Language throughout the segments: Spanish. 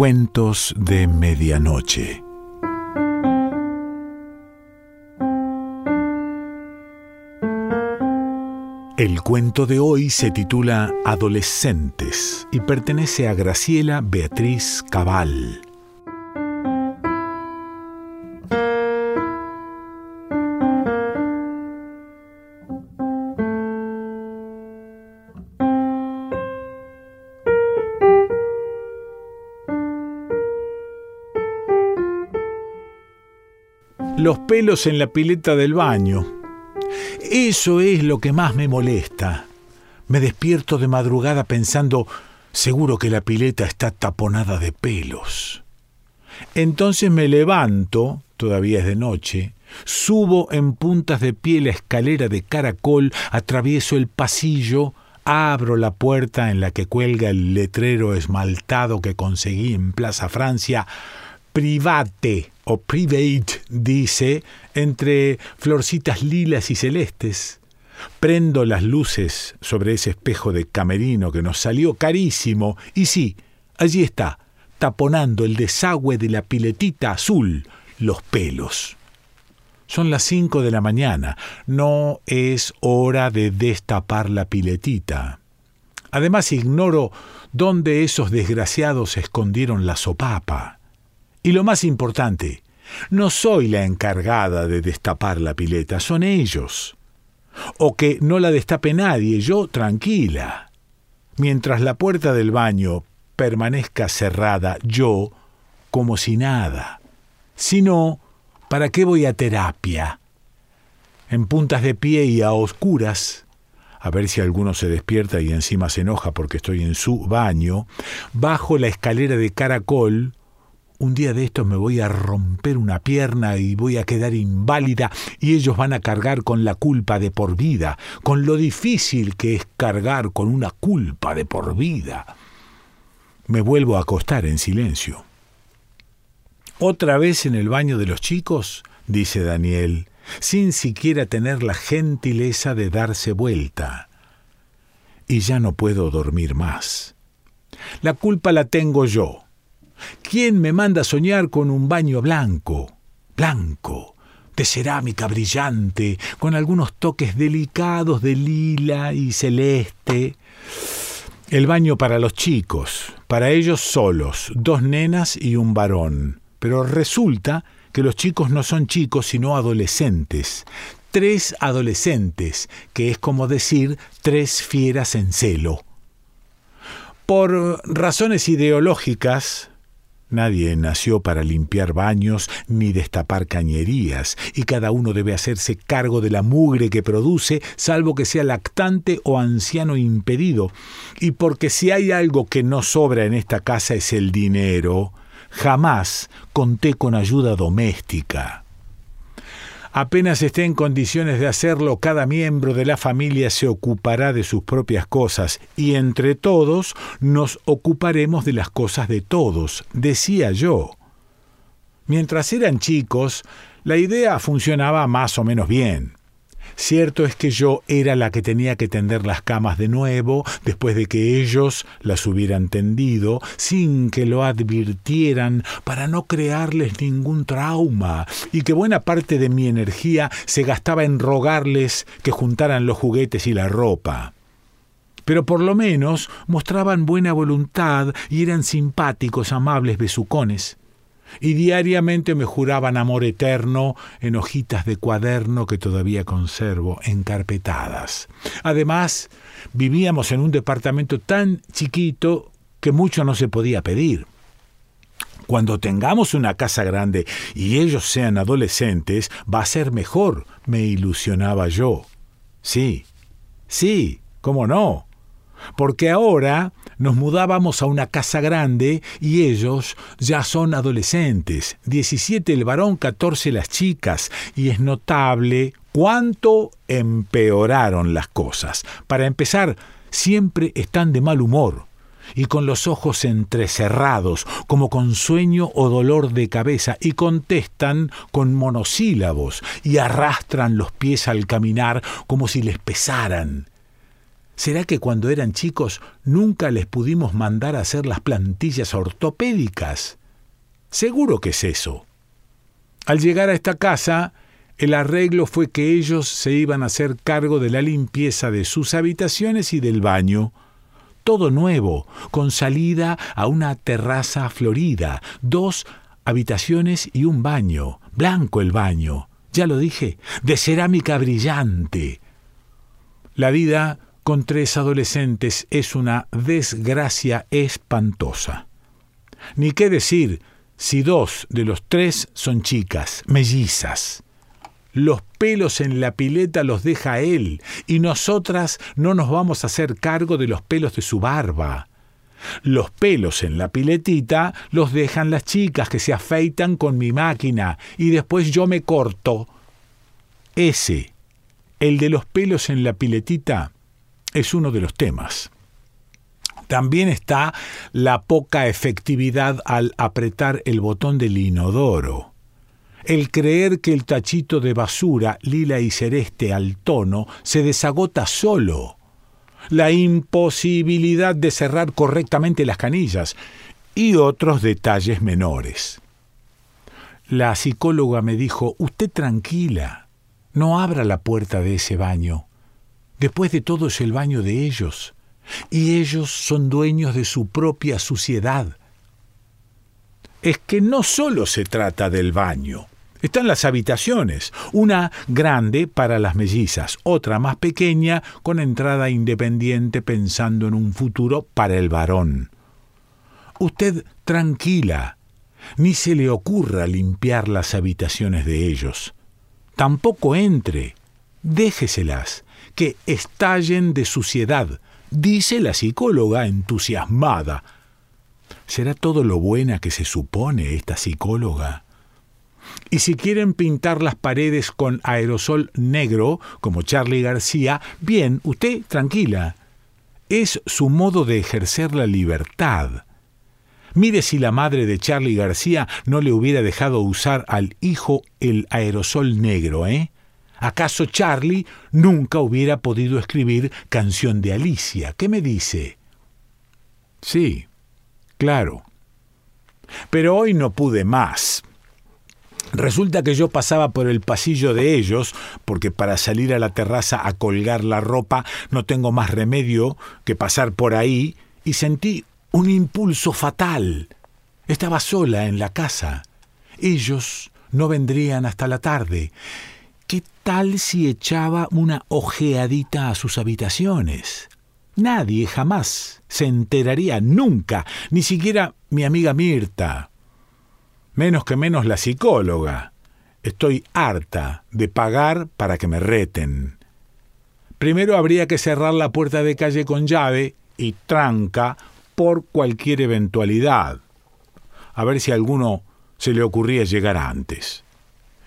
Cuentos de Medianoche. El cuento de hoy se titula Adolescentes y pertenece a Graciela Beatriz Cabal. Los pelos en la pileta del baño. Eso es lo que más me molesta. Me despierto de madrugada pensando, seguro que la pileta está taponada de pelos. Entonces me levanto, todavía es de noche, subo en puntas de pie la escalera de caracol, atravieso el pasillo, abro la puerta en la que cuelga el letrero esmaltado que conseguí en Plaza Francia, private o private, dice, entre florcitas lilas y celestes. Prendo las luces sobre ese espejo de camerino que nos salió carísimo, y sí, allí está, taponando el desagüe de la piletita azul, los pelos. Son las cinco de la mañana, no es hora de destapar la piletita. Además ignoro dónde esos desgraciados escondieron la sopapa. Y lo más importante, no soy la encargada de destapar la pileta, son ellos. O que no la destape nadie, yo tranquila. Mientras la puerta del baño permanezca cerrada, yo como si nada. Si no, ¿para qué voy a terapia? En puntas de pie y a oscuras, a ver si alguno se despierta y encima se enoja porque estoy en su baño, bajo la escalera de caracol, un día de estos me voy a romper una pierna y voy a quedar inválida y ellos van a cargar con la culpa de por vida, con lo difícil que es cargar con una culpa de por vida. Me vuelvo a acostar en silencio. ¿Otra vez en el baño de los chicos? dice Daniel, sin siquiera tener la gentileza de darse vuelta. Y ya no puedo dormir más. La culpa la tengo yo ¿Quién me manda soñar con un baño blanco? Blanco, de cerámica brillante, con algunos toques delicados de lila y celeste. El baño para los chicos, para ellos solos, dos nenas y un varón. Pero resulta que los chicos no son chicos sino adolescentes. Tres adolescentes, que es como decir tres fieras en celo. Por razones ideológicas, Nadie nació para limpiar baños ni destapar cañerías, y cada uno debe hacerse cargo de la mugre que produce, salvo que sea lactante o anciano impedido. Y porque si hay algo que no sobra en esta casa es el dinero, jamás conté con ayuda doméstica. Apenas esté en condiciones de hacerlo, cada miembro de la familia se ocupará de sus propias cosas y entre todos nos ocuparemos de las cosas de todos, decía yo. Mientras eran chicos, la idea funcionaba más o menos bien. Cierto es que yo era la que tenía que tender las camas de nuevo después de que ellos las hubieran tendido sin que lo advirtieran para no crearles ningún trauma y que buena parte de mi energía se gastaba en rogarles que juntaran los juguetes y la ropa. Pero por lo menos mostraban buena voluntad y eran simpáticos, amables besucones y diariamente me juraban amor eterno en hojitas de cuaderno que todavía conservo encarpetadas. Además, vivíamos en un departamento tan chiquito que mucho no se podía pedir. Cuando tengamos una casa grande y ellos sean adolescentes, va a ser mejor, me ilusionaba yo. Sí, sí, ¿cómo no? Porque ahora nos mudábamos a una casa grande y ellos ya son adolescentes, 17 el varón, 14 las chicas, y es notable cuánto empeoraron las cosas. Para empezar, siempre están de mal humor y con los ojos entrecerrados, como con sueño o dolor de cabeza, y contestan con monosílabos, y arrastran los pies al caminar como si les pesaran ¿Será que cuando eran chicos nunca les pudimos mandar a hacer las plantillas ortopédicas? Seguro que es eso. Al llegar a esta casa, el arreglo fue que ellos se iban a hacer cargo de la limpieza de sus habitaciones y del baño. Todo nuevo, con salida a una terraza florida, dos habitaciones y un baño, blanco el baño, ya lo dije, de cerámica brillante. La vida con tres adolescentes es una desgracia espantosa. Ni qué decir si dos de los tres son chicas, mellizas. Los pelos en la pileta los deja él, y nosotras no nos vamos a hacer cargo de los pelos de su barba. Los pelos en la piletita los dejan las chicas que se afeitan con mi máquina, y después yo me corto. Ese, el de los pelos en la piletita, es uno de los temas. También está la poca efectividad al apretar el botón del inodoro. El creer que el tachito de basura lila y celeste al tono se desagota solo. La imposibilidad de cerrar correctamente las canillas y otros detalles menores. La psicóloga me dijo, usted tranquila, no abra la puerta de ese baño. Después de todo es el baño de ellos, y ellos son dueños de su propia suciedad. Es que no solo se trata del baño. Están las habitaciones, una grande para las mellizas, otra más pequeña con entrada independiente pensando en un futuro para el varón. Usted tranquila, ni se le ocurra limpiar las habitaciones de ellos. Tampoco entre, déjeselas, que estallen de suciedad, dice la psicóloga entusiasmada. ¿Será todo lo buena que se supone esta psicóloga? Y si quieren pintar las paredes con aerosol negro, como Charlie García, bien, usted tranquila. Es su modo de ejercer la libertad. Mire si la madre de Charlie García no le hubiera dejado usar al hijo el aerosol negro, ¿eh? ¿Acaso Charlie nunca hubiera podido escribir Canción de Alicia? ¿Qué me dice? Sí, claro. Pero hoy no pude más. Resulta que yo pasaba por el pasillo de ellos, porque para salir a la terraza a colgar la ropa no tengo más remedio que pasar por ahí, y sentí un impulso fatal. Estaba sola en la casa. Ellos no vendrían hasta la tarde. ¿Qué tal si echaba una ojeadita a sus habitaciones? Nadie jamás se enteraría nunca, ni siquiera mi amiga Mirta. Menos que menos la psicóloga. Estoy harta de pagar para que me reten. Primero habría que cerrar la puerta de calle con llave y tranca por cualquier eventualidad. A ver si a alguno se le ocurría llegar antes.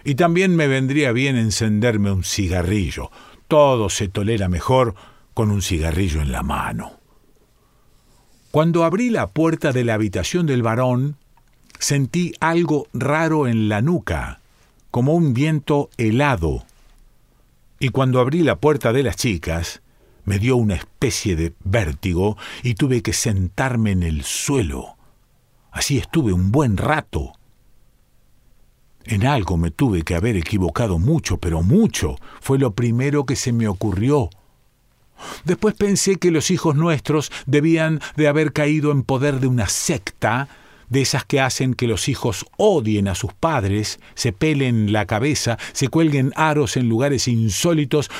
Y también me vendría bien encenderme un cigarrillo. Todo se tolera mejor con un cigarrillo en la mano. Cuando abrí la puerta de la habitación del varón, sentí algo raro en la nuca, como un viento helado. Y cuando abrí la puerta de las chicas, me dio una especie de vértigo y tuve que sentarme en el suelo. Así estuve un buen rato. En algo me tuve que haber equivocado mucho, pero mucho. Fue lo primero que se me ocurrió. Después pensé que los hijos nuestros debían de haber caído en poder de una secta, de esas que hacen que los hijos odien a sus padres, se pelen la cabeza, se cuelguen aros en lugares insólitos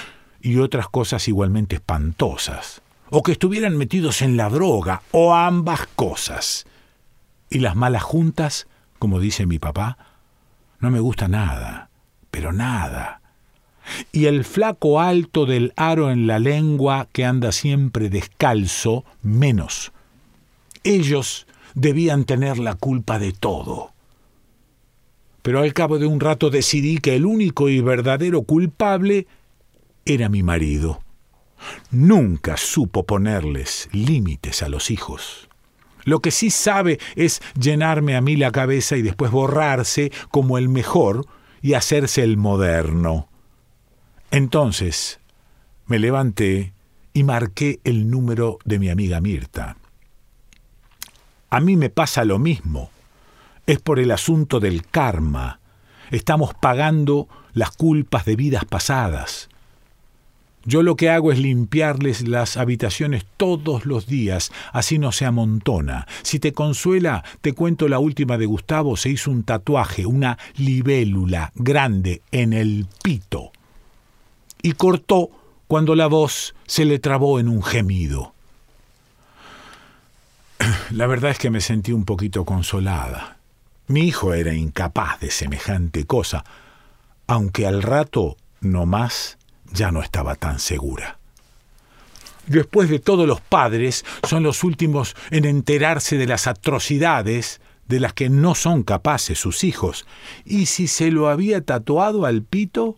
y otras cosas igualmente espantosas. O que estuvieran metidos en la droga, o ambas cosas. Y las malas juntas, como dice mi papá, no me gusta nada, pero nada. Y el flaco alto del aro en la lengua que anda siempre descalzo, menos. Ellos debían tener la culpa de todo. Pero al cabo de un rato decidí que el único y verdadero culpable era mi marido. Nunca supo ponerles límites a los hijos. Lo que sí sabe es llenarme a mí la cabeza y después borrarse como el mejor y hacerse el moderno. Entonces me levanté y marqué el número de mi amiga Mirta. A mí me pasa lo mismo. Es por el asunto del karma. Estamos pagando las culpas de vidas pasadas. Yo lo que hago es limpiarles las habitaciones todos los días, así no se amontona. Si te consuela, te cuento la última de Gustavo, se hizo un tatuaje, una libélula grande en el pito. Y cortó cuando la voz se le trabó en un gemido. La verdad es que me sentí un poquito consolada. Mi hijo era incapaz de semejante cosa, aunque al rato, no más, ya no estaba tan segura. Después de todo, los padres son los últimos en enterarse de las atrocidades de las que no son capaces sus hijos. ¿Y si se lo había tatuado al pito?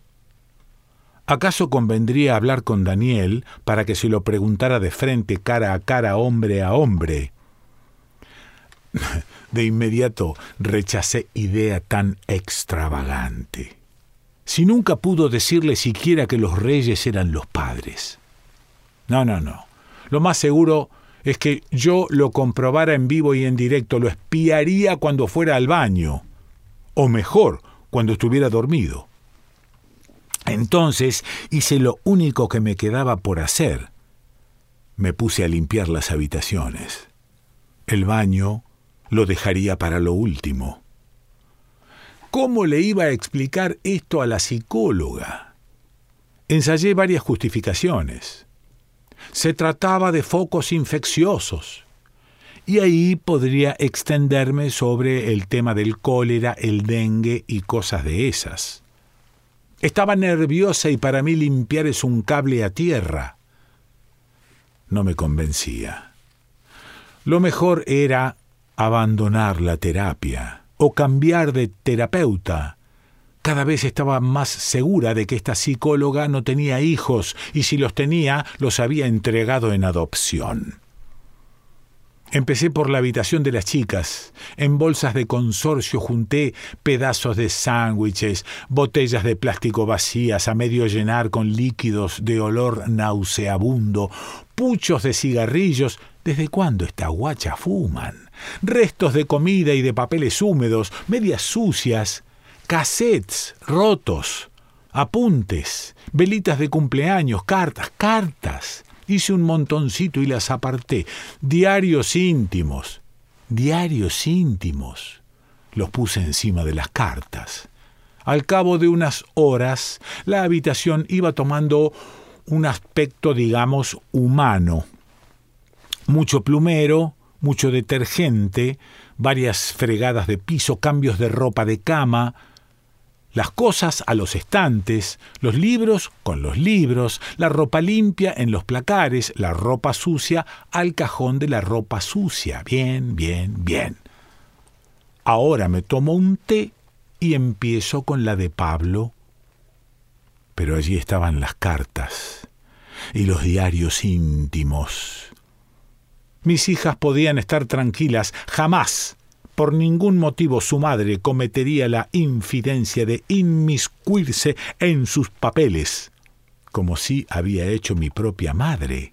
¿Acaso convendría hablar con Daniel para que se lo preguntara de frente, cara a cara, hombre a hombre? De inmediato rechacé idea tan extravagante si nunca pudo decirle siquiera que los reyes eran los padres? No, no, no. Lo más seguro es que yo lo comprobara en vivo y en directo, lo espiaría cuando fuera al baño, o mejor, cuando estuviera dormido. Entonces hice lo único que me quedaba por hacer. Me puse a limpiar las habitaciones. El baño lo dejaría para lo último. ¿Cómo le iba a explicar esto a la psicóloga? Ensayé varias justificaciones. Se trataba de focos infecciosos. Y ahí podría extenderme sobre el tema del cólera, el dengue y cosas de esas. Estaba nerviosa y para mí limpiar es un cable a tierra. No me convencía. Lo mejor era abandonar la terapia o cambiar de terapeuta. Cada vez estaba más segura de que esta psicóloga no tenía hijos y si los tenía los había entregado en adopción. Empecé por la habitación de las chicas. En bolsas de consorcio junté pedazos de sándwiches, botellas de plástico vacías a medio llenar con líquidos de olor nauseabundo, puchos de cigarrillos. ¿Desde cuándo esta guacha fuman? Restos de comida y de papeles húmedos, medias sucias, cassettes rotos, apuntes, velitas de cumpleaños, cartas, cartas. Hice un montoncito y las aparté. Diarios íntimos, diarios íntimos. Los puse encima de las cartas. Al cabo de unas horas, la habitación iba tomando un aspecto, digamos, humano. Mucho plumero, mucho detergente, varias fregadas de piso, cambios de ropa de cama, las cosas a los estantes, los libros con los libros, la ropa limpia en los placares, la ropa sucia al cajón de la ropa sucia. Bien, bien, bien. Ahora me tomo un té y empiezo con la de Pablo. Pero allí estaban las cartas y los diarios íntimos mis hijas podían estar tranquilas, jamás, por ningún motivo su madre cometería la infidencia de inmiscuirse en sus papeles, como si había hecho mi propia madre.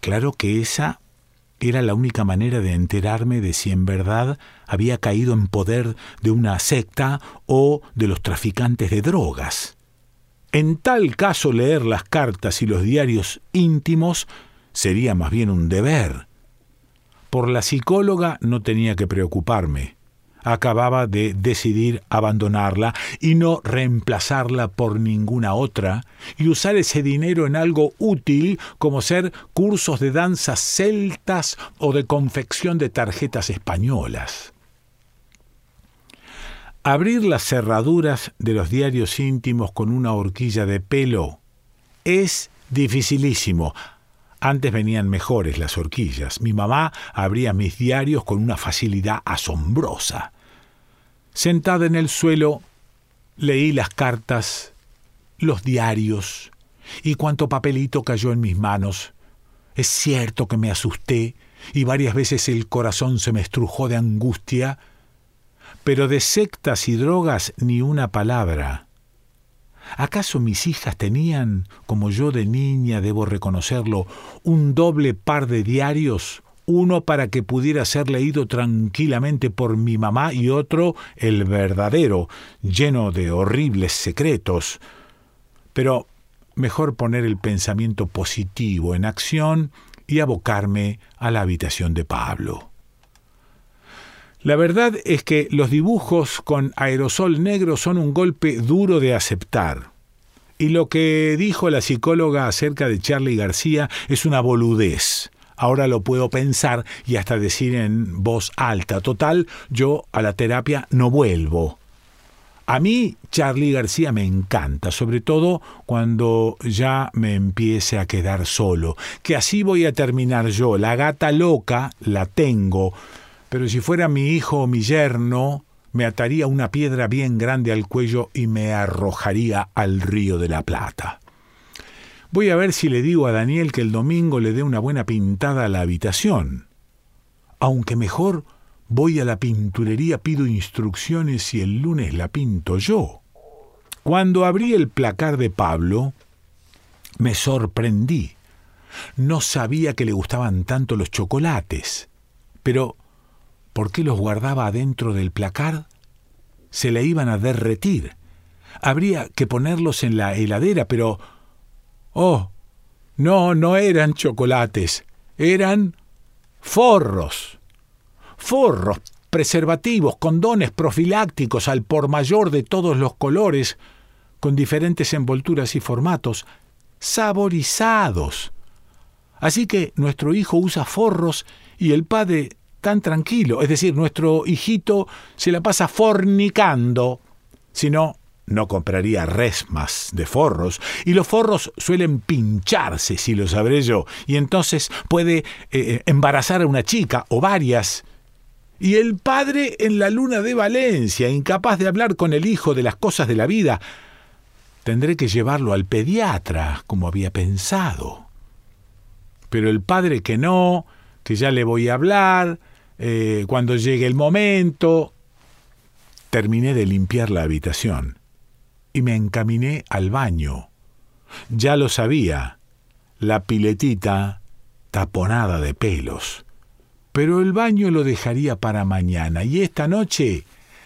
Claro que esa era la única manera de enterarme de si en verdad había caído en poder de una secta o de los traficantes de drogas. En tal caso leer las cartas y los diarios íntimos sería más bien un deber. Por la psicóloga no tenía que preocuparme. Acababa de decidir abandonarla y no reemplazarla por ninguna otra, y usar ese dinero en algo útil como ser cursos de danzas celtas o de confección de tarjetas españolas. Abrir las cerraduras de los diarios íntimos con una horquilla de pelo es dificilísimo, antes venían mejores las horquillas. Mi mamá abría mis diarios con una facilidad asombrosa. Sentada en el suelo, leí las cartas, los diarios y cuánto papelito cayó en mis manos. Es cierto que me asusté y varias veces el corazón se me estrujó de angustia, pero de sectas y drogas ni una palabra. ¿Acaso mis hijas tenían, como yo de niña debo reconocerlo, un doble par de diarios? Uno para que pudiera ser leído tranquilamente por mi mamá y otro, el verdadero, lleno de horribles secretos. Pero mejor poner el pensamiento positivo en acción y abocarme a la habitación de Pablo. La verdad es que los dibujos con aerosol negro son un golpe duro de aceptar. Y lo que dijo la psicóloga acerca de Charlie García es una boludez. Ahora lo puedo pensar y hasta decir en voz alta. Total, yo a la terapia no vuelvo. A mí Charlie García me encanta, sobre todo cuando ya me empiece a quedar solo, que así voy a terminar yo. La gata loca la tengo, pero si fuera mi hijo o mi yerno, me ataría una piedra bien grande al cuello y me arrojaría al río de la Plata. Voy a ver si le digo a Daniel que el domingo le dé una buena pintada a la habitación. Aunque mejor voy a la pinturería, pido instrucciones y el lunes la pinto yo. Cuando abrí el placar de Pablo, me sorprendí. No sabía que le gustaban tanto los chocolates, pero ¿Por qué los guardaba adentro del placar? Se le iban a derretir. Habría que ponerlos en la heladera, pero... Oh, no, no eran chocolates, eran forros. Forros, preservativos, condones profilácticos al por mayor de todos los colores, con diferentes envolturas y formatos, saborizados. Así que nuestro hijo usa forros y el padre tan tranquilo. Es decir, nuestro hijito se la pasa fornicando. Si no, no compraría resmas de forros, y los forros suelen pincharse, si lo sabré yo, y entonces puede eh, eh, embarazar a una chica o varias. Y el padre en la luna de Valencia, incapaz de hablar con el hijo de las cosas de la vida, tendré que llevarlo al pediatra, como había pensado. Pero el padre que no, que ya le voy a hablar, eh, cuando llegue el momento, terminé de limpiar la habitación y me encaminé al baño. Ya lo sabía, la piletita taponada de pelos. Pero el baño lo dejaría para mañana y esta noche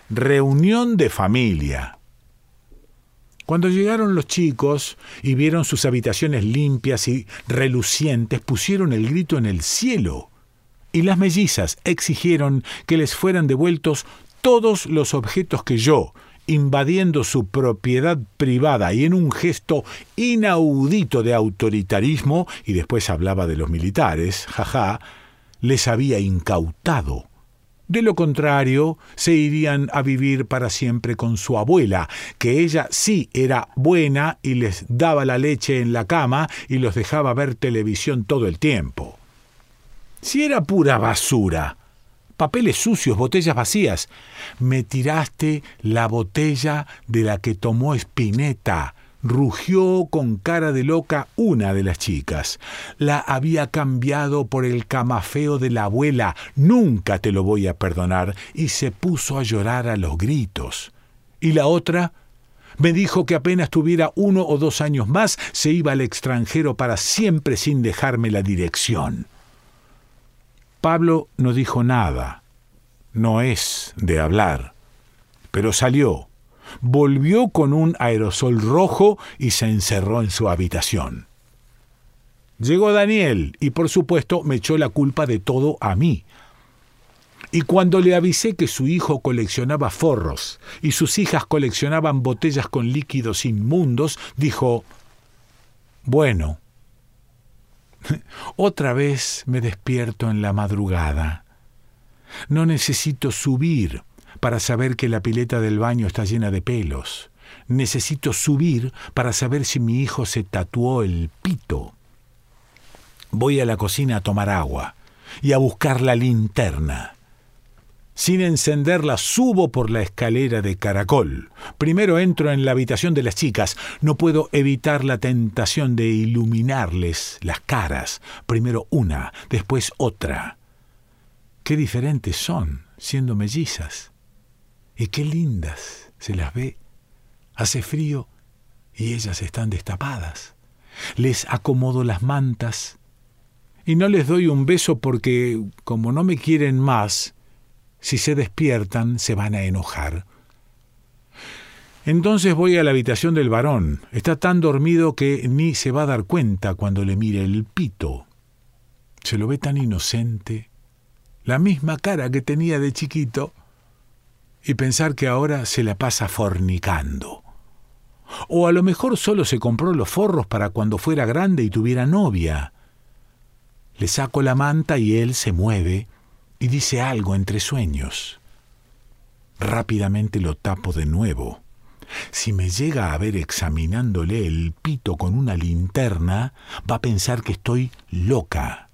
reunión de familia. Cuando llegaron los chicos y vieron sus habitaciones limpias y relucientes, pusieron el grito en el cielo y las mellizas exigieron que les fueran devueltos todos los objetos que yo, invadiendo su propiedad privada y en un gesto inaudito de autoritarismo, y después hablaba de los militares, jaja, les había incautado. De lo contrario, se irían a vivir para siempre con su abuela, que ella sí era buena y les daba la leche en la cama y los dejaba ver televisión todo el tiempo. Si era pura basura, papeles sucios, botellas vacías, me tiraste la botella de la que tomó Spinetta. Rugió con cara de loca una de las chicas. La había cambiado por el camafeo de la abuela. Nunca te lo voy a perdonar. Y se puso a llorar a los gritos. Y la otra me dijo que apenas tuviera uno o dos años más se iba al extranjero para siempre sin dejarme la dirección. Pablo no dijo nada, no es de hablar, pero salió, volvió con un aerosol rojo y se encerró en su habitación. Llegó Daniel y por supuesto me echó la culpa de todo a mí. Y cuando le avisé que su hijo coleccionaba forros y sus hijas coleccionaban botellas con líquidos inmundos, dijo, bueno, otra vez me despierto en la madrugada. No necesito subir para saber que la pileta del baño está llena de pelos. Necesito subir para saber si mi hijo se tatuó el pito. Voy a la cocina a tomar agua y a buscar la linterna. Sin encenderla subo por la escalera de caracol. Primero entro en la habitación de las chicas. No puedo evitar la tentación de iluminarles las caras. Primero una, después otra. Qué diferentes son, siendo mellizas. Y qué lindas se las ve. Hace frío y ellas están destapadas. Les acomodo las mantas y no les doy un beso porque, como no me quieren más, si se despiertan se van a enojar. Entonces voy a la habitación del varón. Está tan dormido que ni se va a dar cuenta cuando le mire el pito. Se lo ve tan inocente, la misma cara que tenía de chiquito, y pensar que ahora se la pasa fornicando. O a lo mejor solo se compró los forros para cuando fuera grande y tuviera novia. Le saco la manta y él se mueve y dice algo entre sueños. Rápidamente lo tapo de nuevo. Si me llega a ver examinándole el pito con una linterna, va a pensar que estoy loca.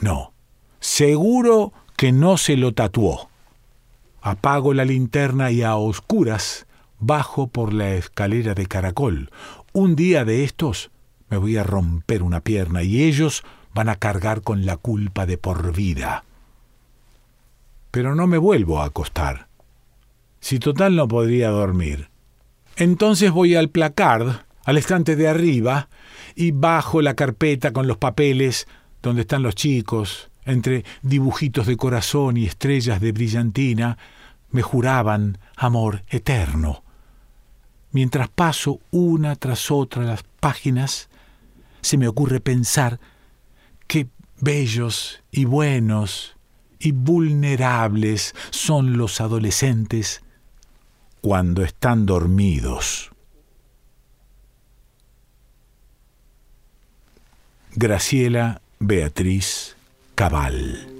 No, seguro que no se lo tatuó. Apago la linterna y a oscuras bajo por la escalera de caracol. Un día de estos me voy a romper una pierna y ellos van a cargar con la culpa de por vida. Pero no me vuelvo a acostar. Si total no podría dormir. Entonces voy al placard, al estante de arriba, y bajo la carpeta con los papeles donde están los chicos, entre dibujitos de corazón y estrellas de brillantina, me juraban amor eterno. Mientras paso una tras otra las páginas, se me ocurre pensar qué bellos y buenos y vulnerables son los adolescentes cuando están dormidos. Graciela Beatriz Cabal